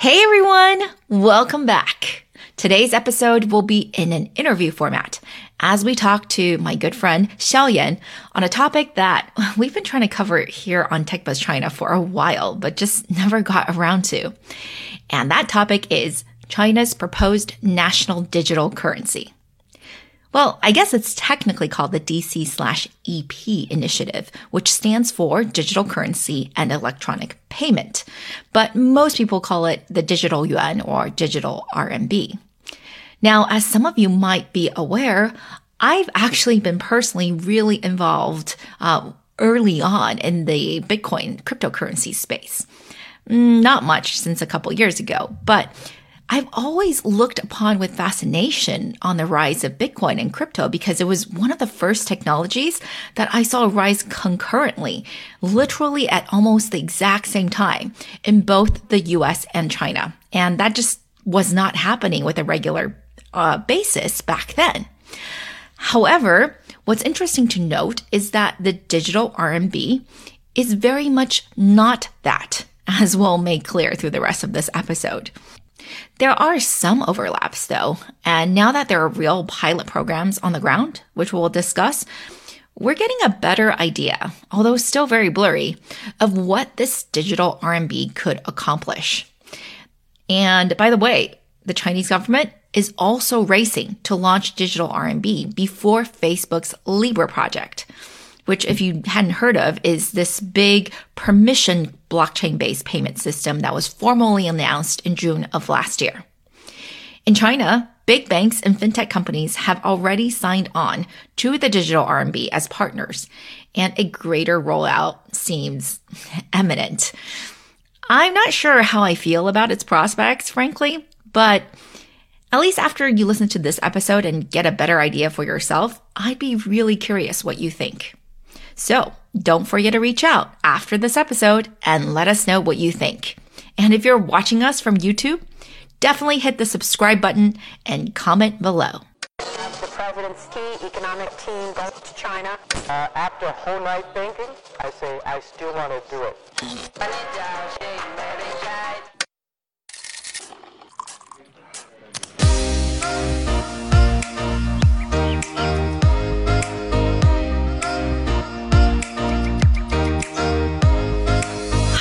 Hey everyone, welcome back. Today's episode will be in an interview format as we talk to my good friend Xiao Yan on a topic that we've been trying to cover here on TechBuzz China for a while, but just never got around to. And that topic is China's proposed national digital currency. Well, I guess it's technically called the DC slash EP initiative, which stands for Digital Currency and Electronic Payment. But most people call it the Digital Yuan or Digital RMB. Now, as some of you might be aware, I've actually been personally really involved uh, early on in the Bitcoin cryptocurrency space. Mm, not much since a couple years ago, but I've always looked upon with fascination on the rise of Bitcoin and crypto because it was one of the first technologies that I saw rise concurrently, literally at almost the exact same time in both the US and China. And that just was not happening with a regular uh, basis back then. However, what's interesting to note is that the digital RMB is very much not that, as we'll make clear through the rest of this episode. There are some overlaps though, and now that there are real pilot programs on the ground, which we'll discuss, we're getting a better idea, although still very blurry, of what this digital RMB could accomplish. And by the way, the Chinese government is also racing to launch digital RMB before Facebook's Libra project which, if you hadn't heard of, is this big permission blockchain based payment system that was formally announced in June of last year. In China, big banks and fintech companies have already signed on to the digital RMB as partners, and a greater rollout seems imminent. I'm not sure how I feel about its prospects, frankly, but at least after you listen to this episode and get a better idea for yourself, I'd be really curious what you think. So don't forget to reach out after this episode and let us know what you think. And if you're watching us from YouTube, definitely hit the subscribe button and comment below. The president's key economic team goes to China. Uh, after a whole night thinking, I say I still want to do it.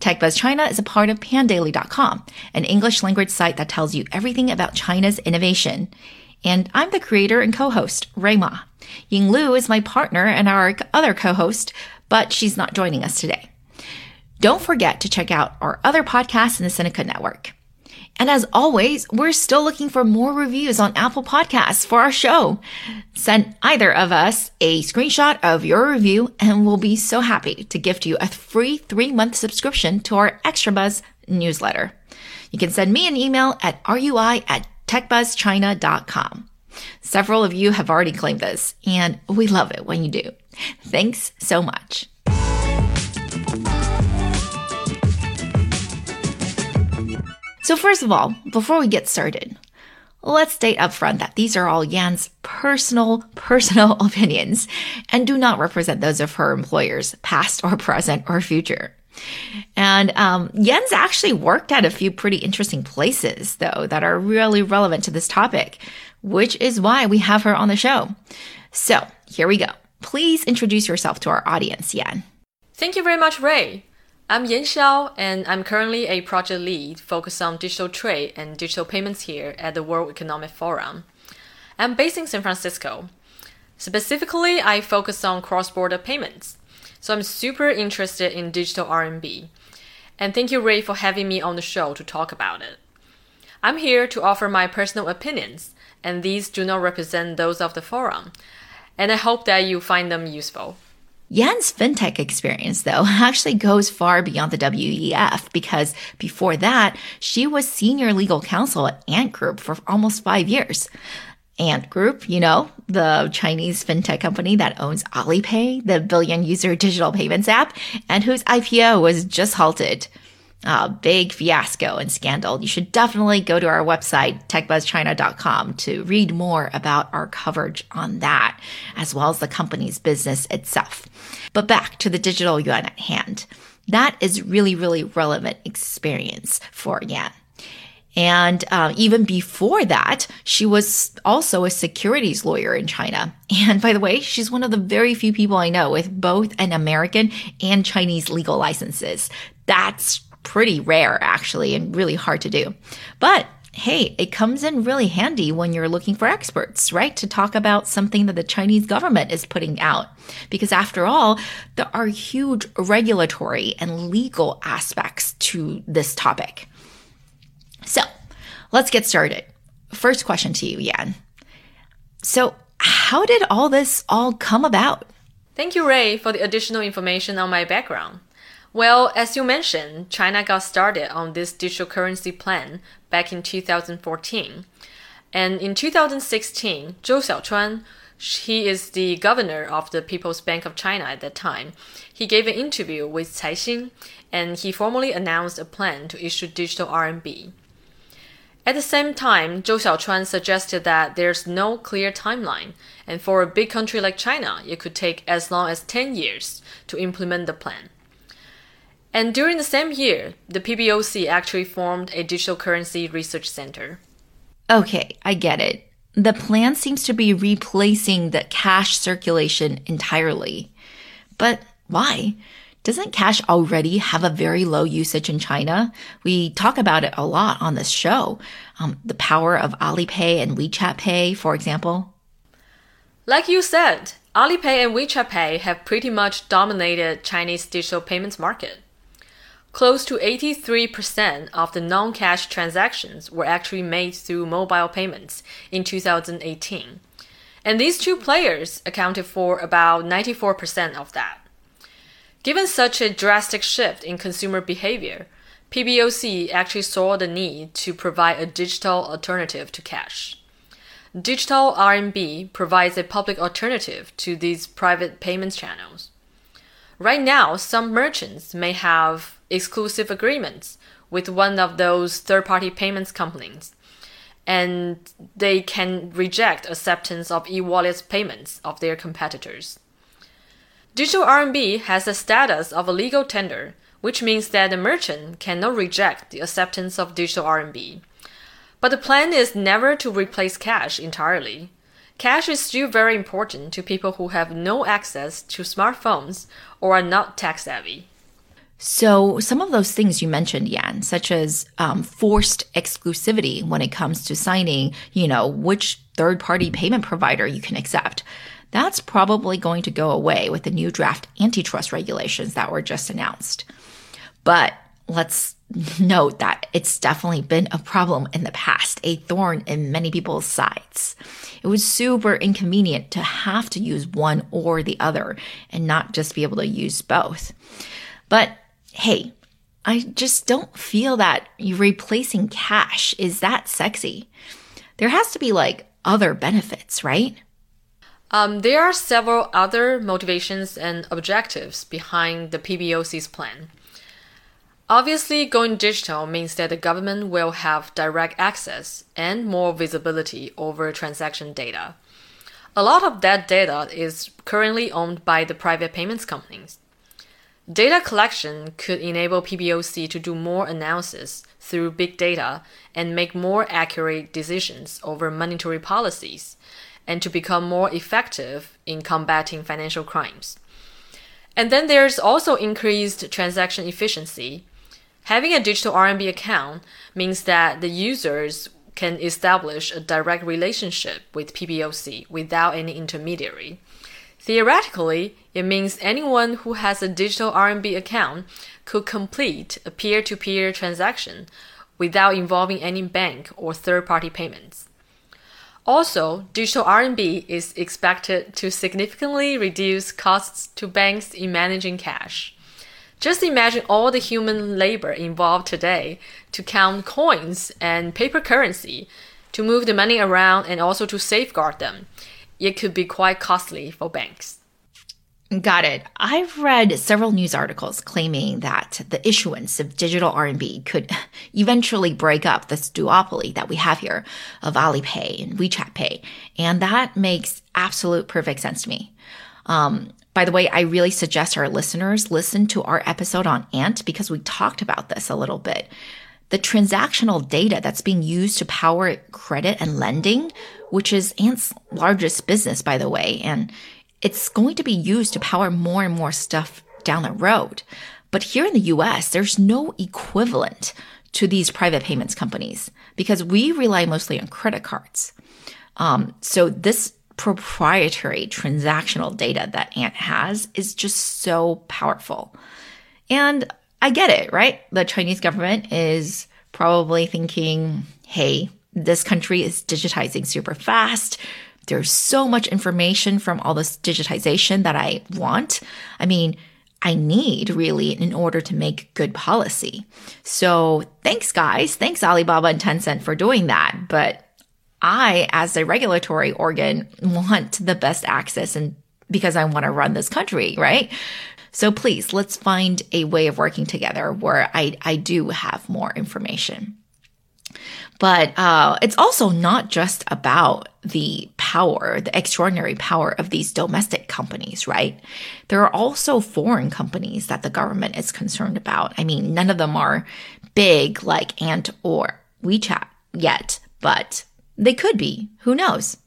TechBuzz China is a part of pandaily.com, an English language site that tells you everything about China's innovation. And I'm the creator and co-host, Rui Ma. Ying Lu is my partner and our other co-host, but she's not joining us today. Don't forget to check out our other podcasts in the Sinica Network. And as always, we're still looking for more reviews on Apple Podcasts for our show. Send either of us a screenshot of your review and we'll be so happy to gift you a free three month subscription to our Extra Buzz newsletter. You can send me an email at rui at techbuzzchina.com. Several of you have already claimed this, and we love it when you do. Thanks so much. So, first of all, before we get started, let's state upfront that these are all Yan's personal, personal opinions and do not represent those of her employers, past or present or future. And um, Yan's actually worked at a few pretty interesting places, though, that are really relevant to this topic, which is why we have her on the show. So here we go. Please introduce yourself to our audience, Yan. Thank you very much, Rui. I'm Yan Xiao, and I'm currently a project lead focused on digital trade and digital payments here at the World Economic Forum. I'm based in San Francisco. Specifically, I focus on cross border payments. So I'm super interested in digital RMB. And thank you, Rui, for having me on the show to talk about it. I'm here to offer my personal opinions, and these do not represent those of the forum. And I hope that you find them useful. Yan's fintech experience, though, actually goes far beyond the WEF because before that, she was senior legal counsel at Ant Group for almost five years. Ant Group, you know, the Chinese fintech company that owns Alipay, the billion user digital payments app, and whose IPO was just halted. A big fiasco and scandal. You should definitely go to our website, techbuzzchina.com, to read more about our coverage on that, as well as the company's business itself. But back to the digital yuan at hand. That is really, really relevant experience for Yan. And um, even before that, she was also a securities lawyer in China. And by the way, she's one of the very few people I know with both an American and Chinese legal licenses. That's pretty rare, actually, and really hard to do. But hey, it comes in really handy when you're looking for experts, right? To talk about something that the Chinese government is putting out. Because after all, there are huge regulatory and legal aspects to this topic. So let's get started. First question to you, Yan. So, how did all this all come about? Thank you, Rui, for the additional information on my background. Well, as you mentioned, China got started on this digital currency plan back in 2014. And in 2016, Zhou Xiaochuan, he is the governor of the People's Bank of China at that time. He gave an interview with Caixin, and he formally announced a plan to issue digital RMB. At the same time, Zhou Xiaochuan suggested that there's no clear timeline, and for a big country like China, it could take as long as 10 years to implement the plan. And during the same year, the PBOC actually formed a digital currency research center. Okay, I get it. The plan seems to be replacing the cash circulation entirely. But why? Doesn't cash already have a very low usage in China? We talk about it a lot on this show. Um, the power of Alipay and WeChat Pay, for example. Like you said, Alipay and WeChat Pay have pretty much dominated Chinese digital payments market. Close to 83% of the non cash transactions were actually made through mobile payments in 2018. And these two players accounted for about 94% of that. Given such a drastic shift in consumer behavior, PBOC actually saw the need to provide a digital alternative to cash. Digital RMB provides a public alternative to these private payments channels. Right now, some merchants may have exclusive agreements with one of those third party payments companies, and they can reject acceptance of e wallet payments of their competitors. Digital RMB has the status of a legal tender, which means that the merchant cannot reject the acceptance of digital RMB. But the plan is never to replace cash entirely. Cash is still very important to people who have no access to smartphones or are not tech savvy. So, some of those things you mentioned, Yan, such as um, forced exclusivity when it comes to signing, you know, which third party payment provider you can accept, that's probably going to go away with the new draft antitrust regulations that were just announced. But let's note that it's definitely been a problem in the past, a thorn in many people's sides. It was super inconvenient to have to use one or the other and not just be able to use both. But hey, I just don't feel that replacing cash is that sexy. There has to be like other benefits, right? Um, there are several other motivations and objectives behind the PBOC's plan. Obviously, going digital means that the government will have direct access and more visibility over transaction data. A lot of that data is currently owned by the private payments companies. Data collection could enable PBOC to do more analysis through big data and make more accurate decisions over monetary policies and to become more effective in combating financial crimes. And then there's also increased transaction efficiency. Having a digital RMB account means that the users can establish a direct relationship with PBOC without any intermediary. Theoretically, it means anyone who has a digital RMB account could complete a peer to peer transaction without involving any bank or third party payments. Also, digital RMB is expected to significantly reduce costs to banks in managing cash. Just imagine all the human labor involved today to count coins and paper currency To move the money around and also to safeguard them, it could be quite costly for banks. Got it. I've read several news articles claiming that the issuance of digital RMB could eventually break up this duopoly that we have here of Alipay and WeChat Pay. And that makes absolute perfect sense to me. Um, by the way, I really suggest our listeners listen to our episode on Ant because we talked about this a little bit. The transactional data that's being used to power credit and lending, which is Ant's largest business, by the way, and it's going to be used to power more and more stuff down the road. But here in the US, there's no equivalent to these private payments companies because we rely mostly on credit cards. Um, so this proprietary transactional data that Ant has is just so powerful. And I get it, right? The Chinese government is probably thinking, hey, this country is digitizing super fast. There's so much information from all this digitization that I want. I mean, I need really in order to make good policy. So thanks, guys. Thanks, Alibaba and Tencent for doing that. But I, as a regulatory organ, want the best access and because I want to run this country, right? So please, let's find a way of working together where I, I do have more information. But uh, it's also not just about the power, the extraordinary power of these domestic companies, right? There are also foreign companies that the government is concerned about. I mean, none of them are big like Ant or WeChat yet, but they could be. Who knows?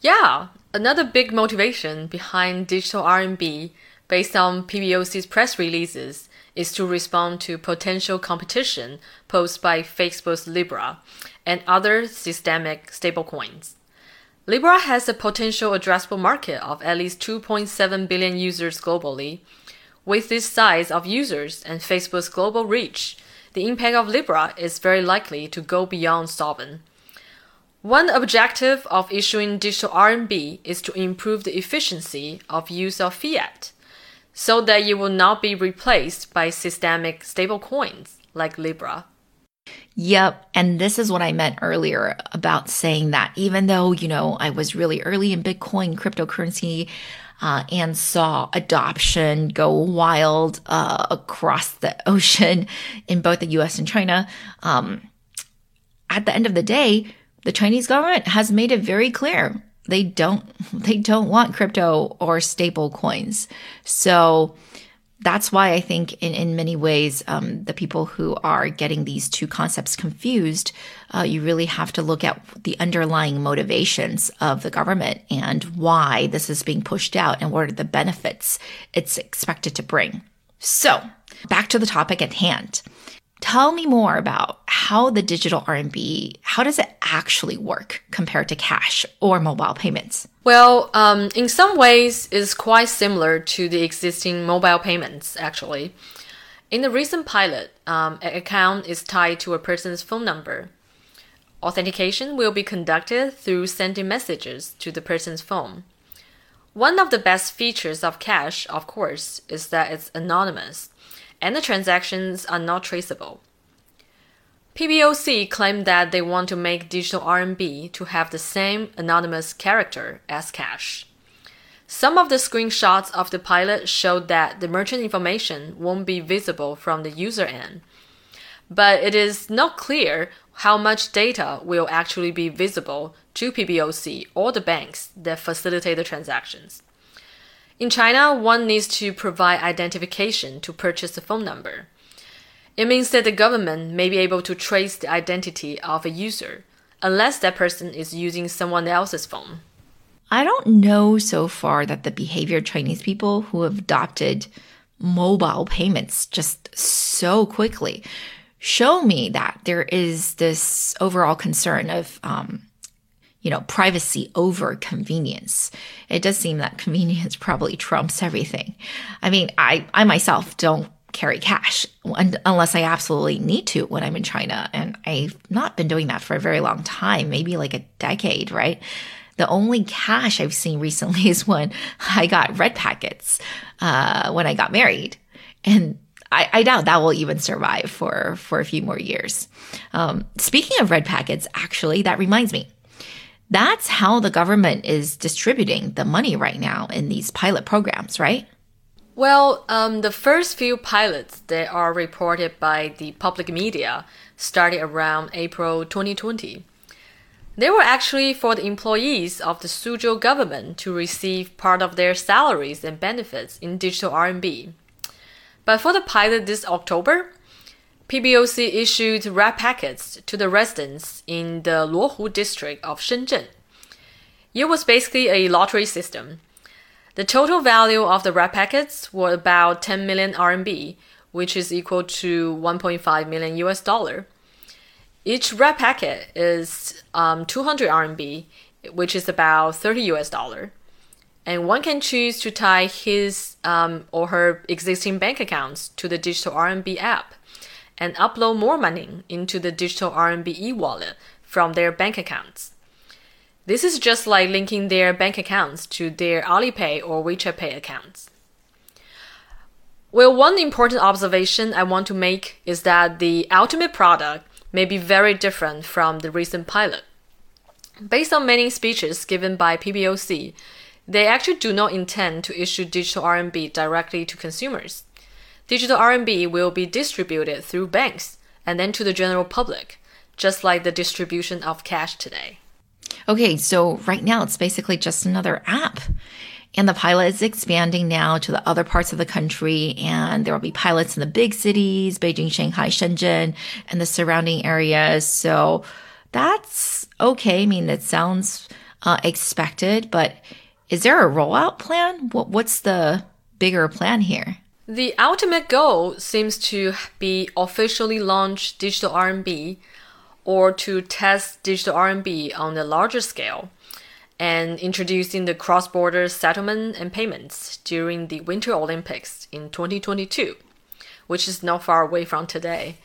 Yeah, another big motivation behind digital RMB based on PBOC's press releases is to respond to potential competition posed by Facebook's Libra and other systemic stablecoins. Libra has a potential addressable market of at least 2.7 billion users globally. With this size of users and Facebook's global reach, the impact of Libra is very likely to go beyond sovereign. One objective of issuing digital RMB is to improve the efficiency of use of fiat, so that it will not be replaced by systemic stablecoins like Libra. Yep. And this is what I meant earlier about saying that even though, you know, I was really early in Bitcoin cryptocurrency uh, and saw adoption go wild uh, across the ocean in both the US and China, um, at the end of the day, the Chinese government has made it very clear they don't they don't want crypto or stable coins. So that's why I think in, in many ways, um, the people who are getting these two concepts confused, uh, you really have to look at the underlying motivations of the government and why this is being pushed out and what are the benefits it's expected to bring. So back to the topic at hand. Tell me more about how the digital RMB, how does it actually work compared to cash or mobile payments? Well, um, in some ways, it's quite similar to the existing mobile payments, actually. In the recent pilot, um, an account is tied to a person's phone number. Authentication will be conducted through sending messages to the person's phone. One of the best features of cash, of course, is that it's anonymous and the transactions are not traceable. PBOC claimed that they want to make digital RMB to have the same anonymous character as cash. Some of the screenshots of the pilot showed that the merchant information won't be visible from the user end, but it is not clear how much data will actually be visible to PBOC or the banks that facilitate the transactions. In China, one needs to provide identification to purchase a phone number. It means that the government may be able to trace the identity of a user, unless that person is using someone else's phone. I don't know so far that the behavior of Chinese people who have adopted mobile payments just so quickly show me that there is this overall concern of um, you know, privacy over convenience. It does seem that convenience probably trumps everything. I mean, I, I myself don't carry cash unless I absolutely need to when I'm in China. And I've not been doing that for a very long time, maybe like a decade, right? The only cash I've seen recently is when I got red packets uh, when I got married. And I, I doubt that will even survive for, for a few more years. Um, speaking of red packets, actually, that reminds me. That's how the government is distributing the money right now in these pilot programs, right? Well, um, the first few pilots that are reported by the public media started around April 2020. They were actually for the employees of the Suzhou government to receive part of their salaries and benefits in digital RMB. But for the pilot this October, PBOC issued red packets to the residents in the Luohu district of Shenzhen. It was basically a lottery system. The total value of the red packets were about 10 million RMB, which is equal to 1.5 million US dollar. Each red packet is um, 200 RMB, which is about 30 US dollar. And one can choose to tie his um, or her existing bank accounts to the digital RMB app and upload more money into the digital RMB e-wallet from their bank accounts. This is just like linking their bank accounts to their Alipay or WeChat Pay accounts. Well, one important observation I want to make is that the ultimate product may be very different from the recent pilot. Based on many speeches given by PBOC, they actually do not intend to issue digital RMB directly to consumers. Digital RMB will be distributed through banks and then to the general public, just like the distribution of cash today. Okay, so right now it's basically just another app. And the pilot is expanding now to the other parts of the country, and there will be pilots in the big cities, Beijing, Shanghai, Shenzhen, and the surrounding areas. So that's okay. I mean, it sounds uh, expected, but is there a rollout plan? What, what's the bigger plan here? The ultimate goal seems to be officially launch digital RMB or to test digital RMB on a larger scale and introducing the cross-border settlement and payments during the Winter Olympics in 2022, which is not far away from today.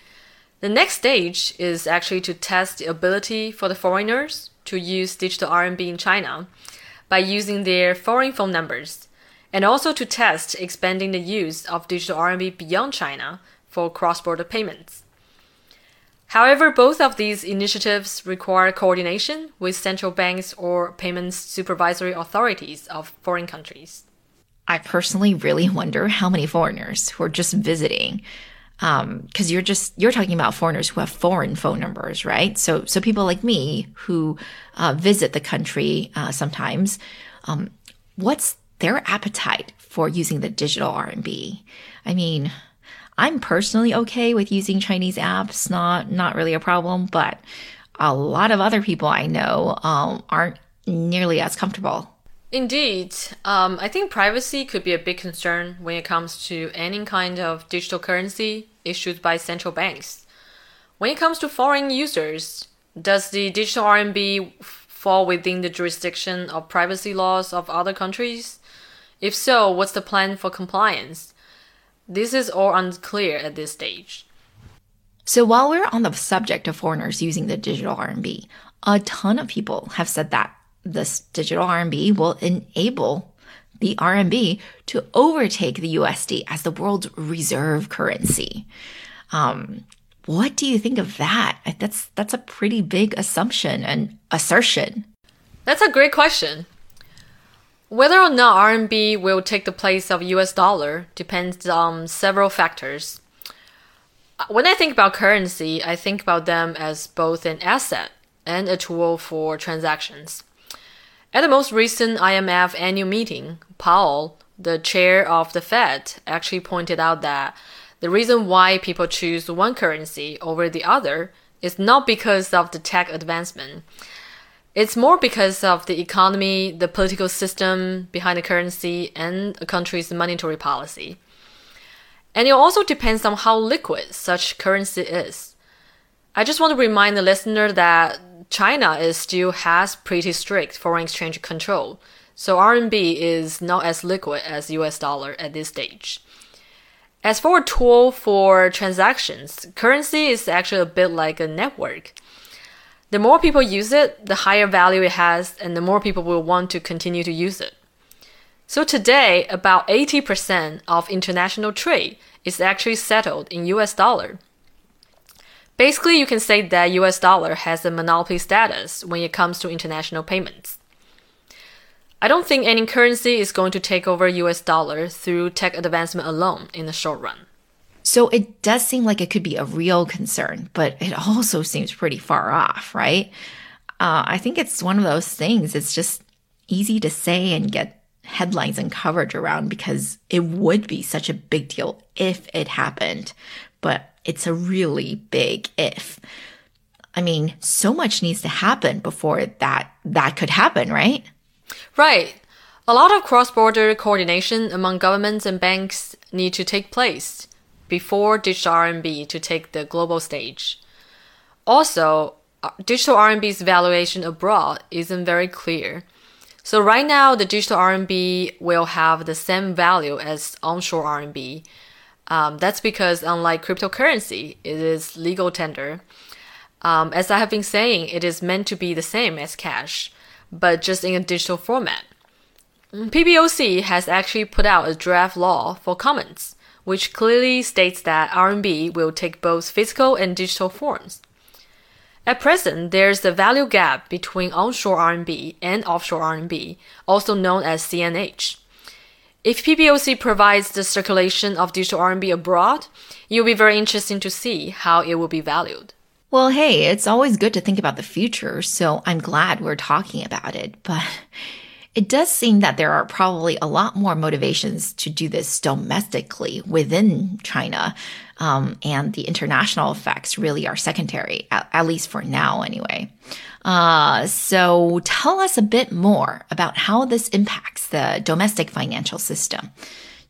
The next stage is actually to test the ability for the foreigners to use digital RMB in China by using their foreign phone numbers, and also to test expanding the use of digital RMB beyond China for cross-border payments. However, both of these initiatives require coordination with central banks or payments supervisory authorities of foreign countries. I personally really wonder how many foreigners who are just visiting because um, you're just you're talking about foreigners who have foreign phone numbers, right? So so people like me who uh, visit the country uh, sometimes, um, what's their appetite for using the digital RMB? I mean, I'm personally okay with using Chinese apps, not not really a problem, but a lot of other people I know um, aren't nearly as comfortable. Indeed, um, I think privacy could be a big concern when it comes to any kind of digital currency issued by central banks. When it comes to foreign users, does the digital RMB fall within the jurisdiction of privacy laws of other countries? If so, what's the plan for compliance? This is all unclear at this stage. So while we're on the subject of foreigners using the digital RMB, a ton of people have said that this digital RMB will enable the RMB to overtake the USD as the world's reserve currency. Um, what do you think of that? That's that's a pretty big assumption and assertion. That's a great question. Whether or not RMB will take the place of US dollar depends on several factors. When I think about currency, I think about them as both an asset and a tool for transactions. At the most recent IMF annual meeting, Powell, the chair of the Fed, actually pointed out that the reason why people choose one currency over the other is not because of the tech advancement, it's more because of the economy, the political system behind the currency, and a country's monetary policy. And it also depends on how liquid such currency is. I just want to remind the listener that China is still has pretty strict foreign exchange control, so RMB is not as liquid as US dollar at this stage. As for a tool for transactions, currency is actually a bit like a network. The more people use it, the higher value it has, and the more people will want to continue to use it. So today, about 80% of international trade is actually settled in US dollar. Basically, you can say that US dollar has a monopoly status when it comes to international payments. I don't think any currency is going to take over US dollar through tech advancement alone in the short run. So it does seem like it could be a real concern, but it also seems pretty far off, right? Uh, I think it's one of those things. It's just easy to say and get headlines and coverage around because it would be such a big deal if it happened. But it's a really big if. I mean, so much needs to happen before that that could happen, right? Right. A lot of cross-border coordination among governments and banks need to take place before digital RMB to take the global stage. Also, uh, digital RMB's valuation abroad isn't very clear. So right now, the digital RMB will have the same value as onshore RMB. Um, that's because unlike cryptocurrency, it is legal tender. Um, as I have been saying, it is meant to be the same as cash but just in a digital format. PBOC has actually put out a draft law for comments, which clearly states that RMB will take both physical and digital forms. At present, there's a value gap between onshore RMB and offshore RMB, also known as CNH. If PBOC provides the circulation of digital RMB abroad, it will be very interesting to see how it will be valued. Well, hey, it's always good to think about the future, so I'm glad we're talking about it. But it does seem that there are probably a lot more motivations to do this domestically within China. Um, and the international effects really are secondary, at, at least for now, anyway. Uh, so tell us a bit more about how this impacts the domestic financial system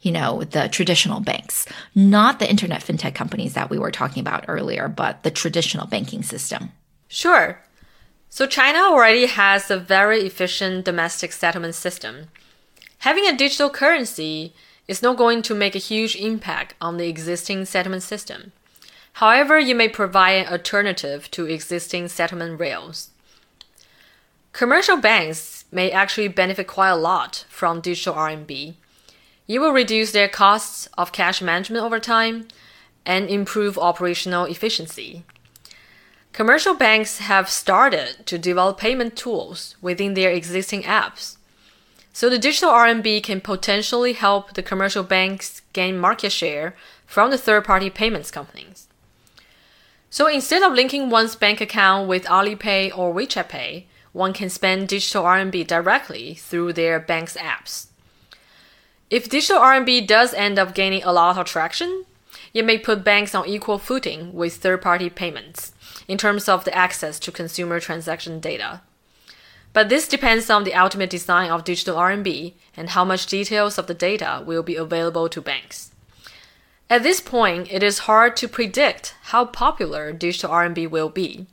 you know, the traditional banks, not the internet fintech companies that we were talking about earlier, but the traditional banking system. Sure. So China already has a very efficient domestic settlement system. Having a digital currency is not going to make a huge impact on the existing settlement system. However, you may provide an alternative to existing settlement rails. Commercial banks may actually benefit quite a lot from digital RMB you will reduce their costs of cash management over time and improve operational efficiency. Commercial banks have started to develop payment tools within their existing apps. So the digital RMB can potentially help the commercial banks gain market share from the third party payments companies. So instead of linking one's bank account with Alipay or WeChat Pay, one can spend digital RMB directly through their bank's apps. If digital RMB does end up gaining a lot of traction, it may put banks on equal footing with third party payments in terms of the access to consumer transaction data. But this depends on the ultimate design of digital RMB and how much details of the data will be available to banks. At this point, it is hard to predict how popular digital RMB will be.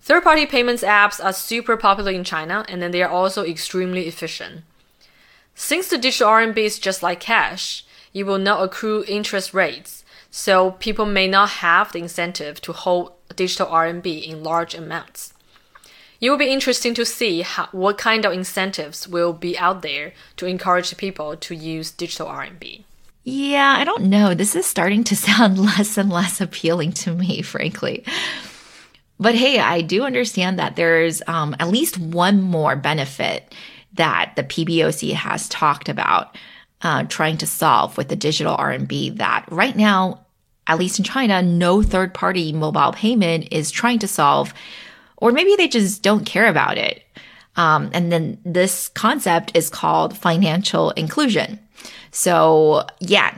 Third party payments apps are super popular in China and then they are also extremely efficient. Since the digital RMB is just like cash, you will not accrue interest rates, so people may not have the incentive to hold digital RMB in large amounts. It will be interesting to see how, what kind of incentives will be out there to encourage people to use digital RMB. Yeah, I don't know. This is starting to sound less and less appealing to me, frankly. But hey, I do understand that there's um, at least one more benefit that the PBOC has talked about uh, trying to solve with the digital RMB that right now, at least in China, no third party mobile payment is trying to solve, or maybe they just don't care about it. Um, and then this concept is called financial inclusion. So, yeah,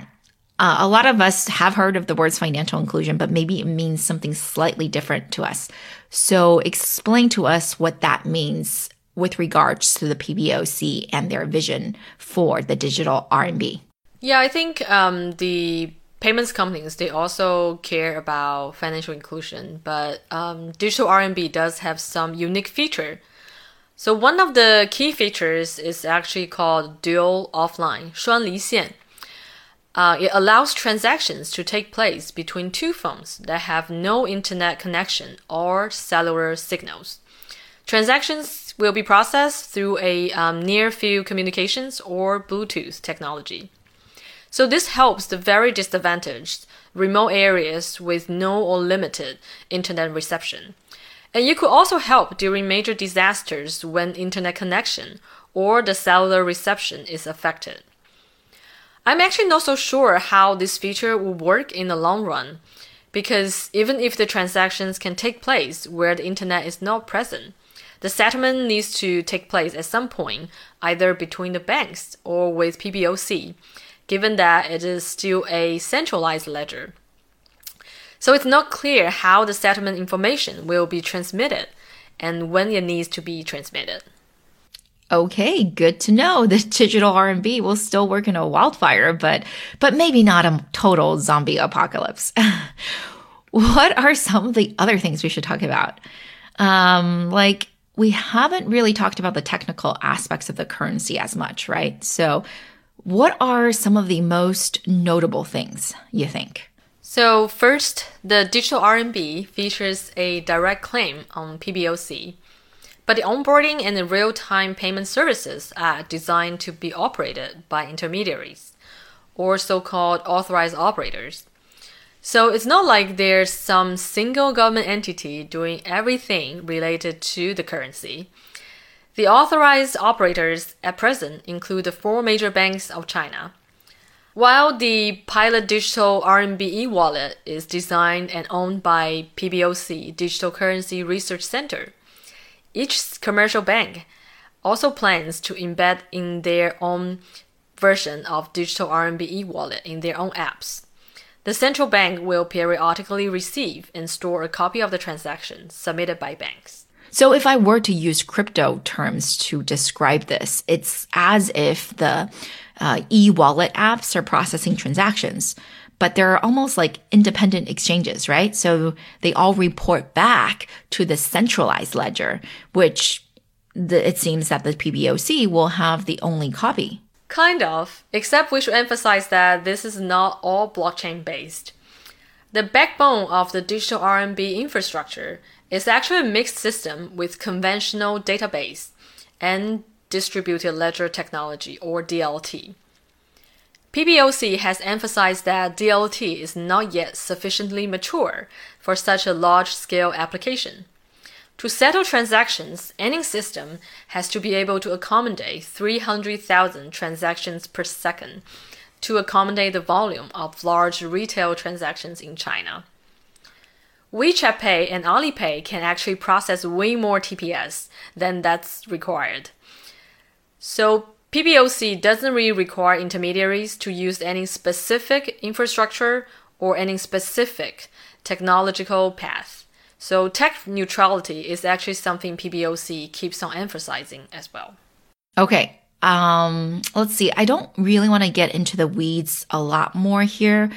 uh, a lot of us have heard of the words financial inclusion, but maybe it means something slightly different to us. So, explain to us what that means with regards to the PBOC and their vision for the digital RMB? Yeah, I think um, the payments companies they also care about financial inclusion, but um, digital RMB does have some unique feature. So one of the key features is actually called dual offline 双离线. Uh, it allows transactions to take place between two phones that have no internet connection or cellular signals. Transactions will be processed through a um, near field communications or Bluetooth technology. So this helps the very disadvantaged remote areas with no or limited internet reception. And you could also help during major disasters when internet connection or the cellular reception is affected. I'm actually not so sure how this feature will work in the long run, because even if the transactions can take place where the internet is not present, the settlement needs to take place at some point, either between the banks or with PBOC, given that it is still a centralized ledger. So it's not clear how the settlement information will be transmitted and when it needs to be transmitted. Okay, good to know. The digital RMB will still work in a wildfire, but but maybe not a total zombie apocalypse. what are some of the other things we should talk about? Um, like we haven't really talked about the technical aspects of the currency as much, right? So, what are some of the most notable things you think? So, first, the digital RMB features a direct claim on PBOC but the onboarding and the real-time payment services are designed to be operated by intermediaries or so-called authorized operators. So it's not like there's some single government entity doing everything related to the currency. The authorized operators at present include the four major banks of China. While the pilot digital RMB e-wallet is designed and owned by PBOC Digital Currency Research Center, each commercial bank also plans to embed in their own version of digital RMB e-wallet in their own apps. The central bank will periodically receive and store a copy of the transaction submitted by banks. So if I were to use crypto terms to describe this, it's as if the uh, e-wallet apps are processing transactions but they're almost like independent exchanges, right? So they all report back to the centralized ledger, which the, it seems that the PBOC will have the only copy. Kind of, except we should emphasize that this is not all blockchain based. The backbone of the digital RMB infrastructure is actually a mixed system with conventional database and distributed ledger technology or DLT. PBOC has emphasized that DLT is not yet sufficiently mature for such a large scale application. To settle transactions, any system has to be able to accommodate 300,000 transactions per second to accommodate the volume of large retail transactions in China. WeChat Pay and Alipay can actually process way more TPS than that's required. So PBOC doesn't really require intermediaries to use any specific infrastructure or any specific technological path. So tech neutrality is actually something PBOC keeps on emphasizing as well. Okay. Um, let's see. I don't really want to get into the weeds a lot more here,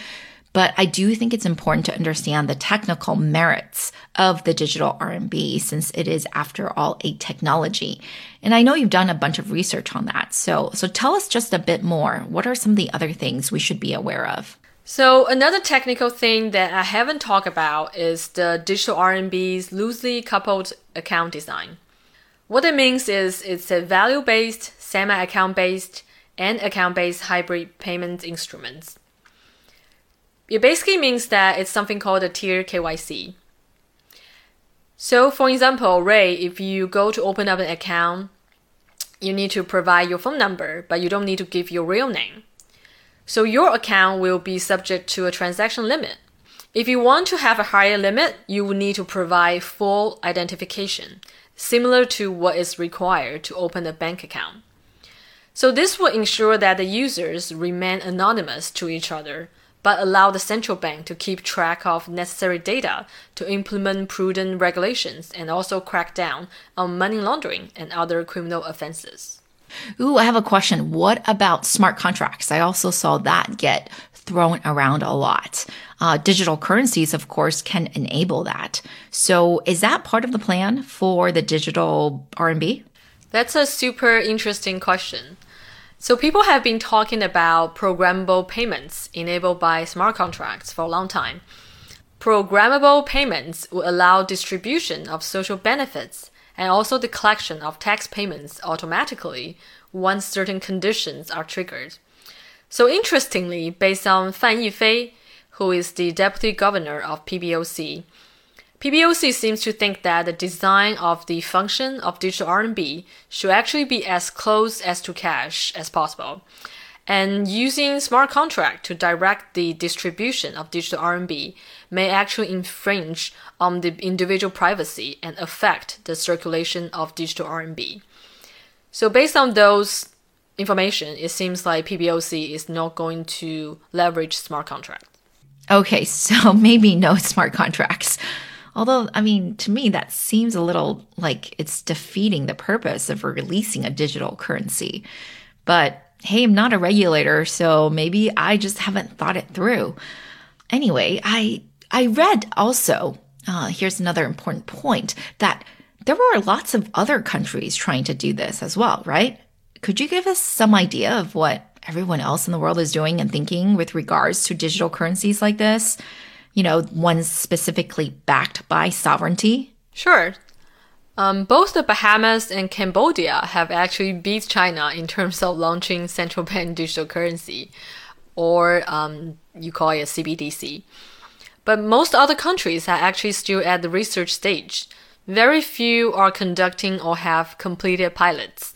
but I do think it's important to understand the technical merits of the digital RMB since it is after all a technology. And I know you've done a bunch of research on that. So so tell us just a bit more. What are some of the other things we should be aware of? So another technical thing that I haven't talked about is the digital RMB's loosely coupled account design. What it means is it's a value-based, semi-account based, and account-based hybrid payment instruments. It basically means that it's something called a tier KYC. So, for example, Rui, if you go to open up an account, you need to provide your phone number, but you don't need to give your real name. So, your account will be subject to a transaction limit. If you want to have a higher limit, you will need to provide full identification, similar to what is required to open a bank account. So, this will ensure that the users remain anonymous to each other but allow the central bank to keep track of necessary data to implement prudent regulations and also crack down on money laundering and other criminal offenses. Ooh, I have a question. What about smart contracts? I also saw that get thrown around a lot. Uh, digital currencies, of course, can enable that. So, is that part of the plan for the digital RMB? That's a super interesting question. So people have been talking about programmable payments enabled by smart contracts for a long time. Programmable payments will allow distribution of social benefits and also the collection of tax payments automatically once certain conditions are triggered. So interestingly, based on Fan Yifei, who is the deputy governor of PBOC, PBOC seems to think that the design of the function of digital RMB should actually be as close as to cash as possible. And using smart contract to direct the distribution of digital RMB may actually infringe on the individual privacy and affect the circulation of digital RMB. So based on those information, it seems like PBOC is not going to leverage smart contracts. Okay, so maybe no smart contracts. Although, I mean, to me, that seems a little like it's defeating the purpose of releasing a digital currency. But hey, I'm not a regulator, so maybe I just haven't thought it through. Anyway, I I read also. Uh, here's another important point that there were lots of other countries trying to do this as well, right? Could you give us some idea of what everyone else in the world is doing and thinking with regards to digital currencies like this? You know, ones specifically backed by sovereignty? Sure. Um, both the Bahamas and Cambodia have actually beat China in terms of launching central bank digital currency, or um, you call it CBDC. But most other countries are actually still at the research stage. Very few are conducting or have completed pilots.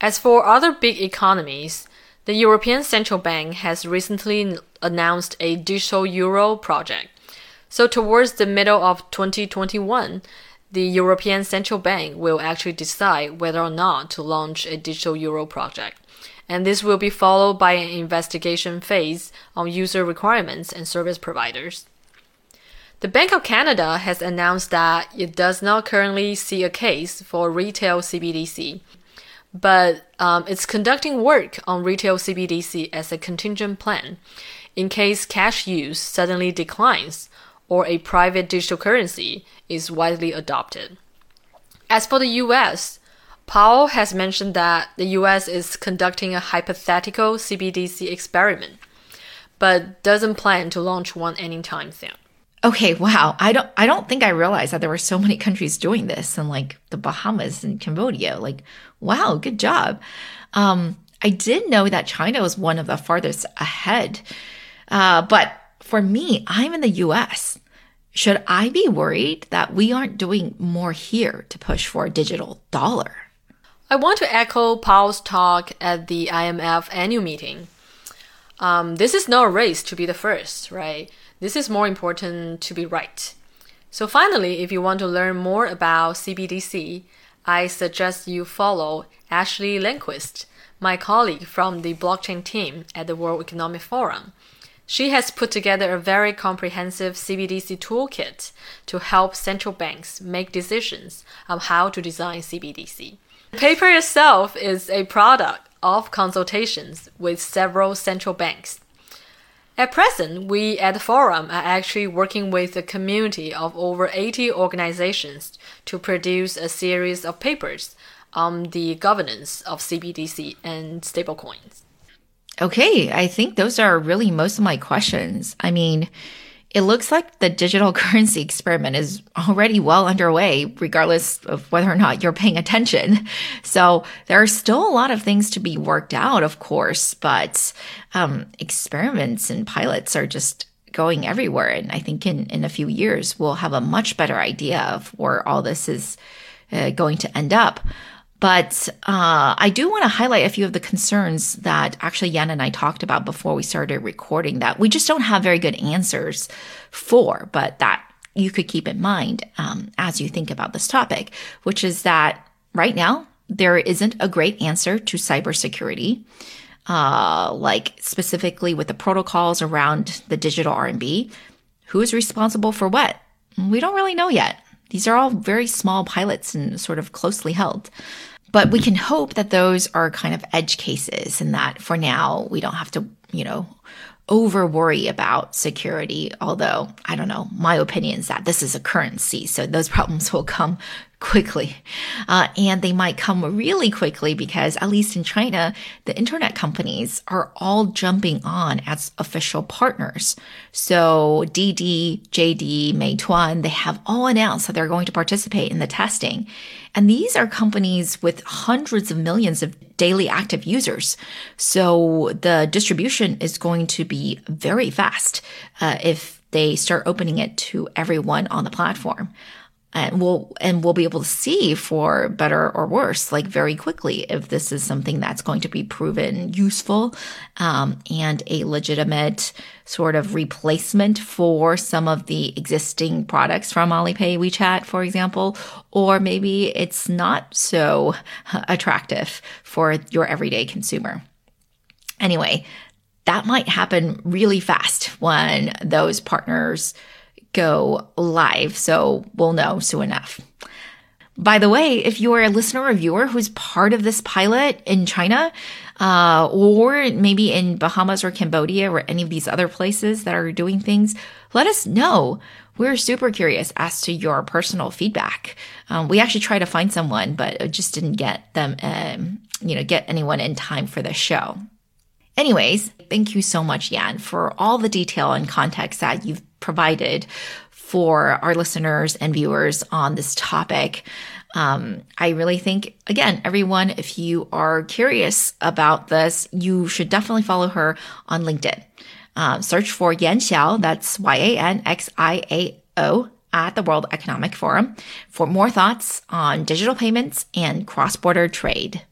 As for other big economies, the European Central Bank has recently announced a digital euro project. So, towards the middle of 2021, the European Central Bank will actually decide whether or not to launch a digital euro project. And this will be followed by an investigation phase on user requirements and service providers. The Bank of Canada has announced that it does not currently see a case for retail CBDC, but um, it's conducting work on retail CBDC as a contingent plan in case cash use suddenly declines or a private digital currency is widely adopted. As for the US, Powell has mentioned that the US is conducting a hypothetical CBDC experiment, but doesn't plan to launch one anytime soon. Okay, wow. I don't I don't think I realized that there were so many countries doing this and like the Bahamas and Cambodia. Like, wow, good job. Um, I did know that China was one of the farthest ahead. Uh, but for me, I'm in the US. Should I be worried that we aren't doing more here to push for a digital dollar? I want to echo Powell's talk at the IMF annual meeting. Um, this is not a race to be the first, right? This is more important to be right. So, finally, if you want to learn more about CBDC, I suggest you follow Ashley Lannquist, my colleague from the blockchain team at the World Economic Forum. She has put together a very comprehensive CBDC toolkit to help central banks make decisions on how to design CBDC. The paper itself is a product of consultations with several central banks. At present, we at the forum are actually working with a community of over 80 organizations to produce a series of papers on the governance of CBDC and stablecoins. Okay, I think those are really most of my questions. I mean, it looks like the digital currency experiment is already well underway, regardless of whether or not you're paying attention. So there are still a lot of things to be worked out, of course, but um, experiments and pilots are just going everywhere. And I think in, in a few years, we'll have a much better idea of where all this is uh, going to end up. But uh, I do want to highlight a few of the concerns that actually Yan and I talked about before we started recording that we just don't have very good answers for, but that you could keep in mind um, as you think about this topic, which is that right now there isn't a great answer to cybersecurity. Uh, like specifically with the protocols around the digital RMB, who is responsible for what? We don't really know yet. These are all very small pilots and sort of closely held. But we can hope that those are kind of edge cases and that for now we don't have to you know, over worry about security. Although, I don't know, my opinion is that this is a currency, so those problems will come quickly. Uh, and they might come really quickly because, at least in China, the internet companies are all jumping on as official partners. So Didi, JD, Meituan, they have all announced that they're going to participate in the testing. And these are companies with hundreds of millions of daily active users. So the distribution is going to be very fast uh, if they start opening it to everyone on the platform and we'll and we'll be able to see for better or worse like very quickly if this is something that's going to be proven useful um, and a legitimate sort of replacement for some of the existing products from Alipay WeChat for example or maybe it's not so attractive for your everyday consumer. Anyway that might happen really fast when those partners go live. So we'll know soon enough. By the way, if you are a listener or viewer who's part of this pilot in China, uh, or maybe in Bahamas or Cambodia or any of these other places that are doing things, let us know. We're super curious as to your personal feedback. Um, we actually tried to find someone, but just didn't get them, um, you know, get anyone in time for the show. Anyways, thank you so much, Yan, for all the detail and context that you've provided for our listeners and viewers on this topic. Um, I really think, again, everyone, if you are curious about this, you should definitely follow her on LinkedIn. Um, search for Yan Xiao, that's Y A N X I A O, at the World Economic Forum for more thoughts on digital payments and cross border trade.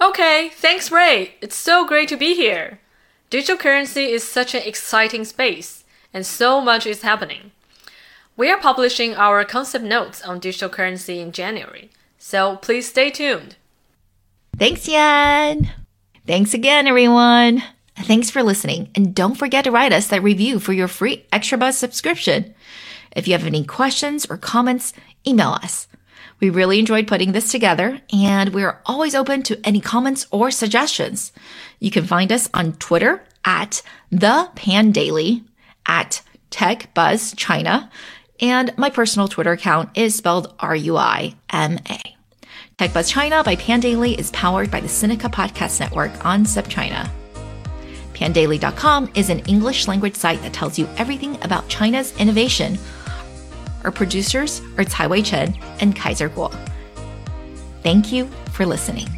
Okay, thanks, Rui. It's so great to be here. Digital currency is such an exciting space and so much is happening. We are publishing our concept notes on digital currency in January, so please stay tuned. Thanks, Yan. Thanks again, everyone. Thanks for listening, and don't forget to write us that review for your free Extra Buzz subscription. If you have any questions or comments, email us. We really enjoyed putting this together, and we're always open to any comments or suggestions. You can find us on Twitter at the Pandaily at Tech Buzz China, and my personal Twitter account is spelled R U I M A. Tech Buzz China by Pandaily is powered by the Sinica Podcast Network on SupChina. Pandaily.com is an English language site that tells you everything about China's innovation. Our producers are Wei Chen and Kaiser Kuo. Thank you for listening.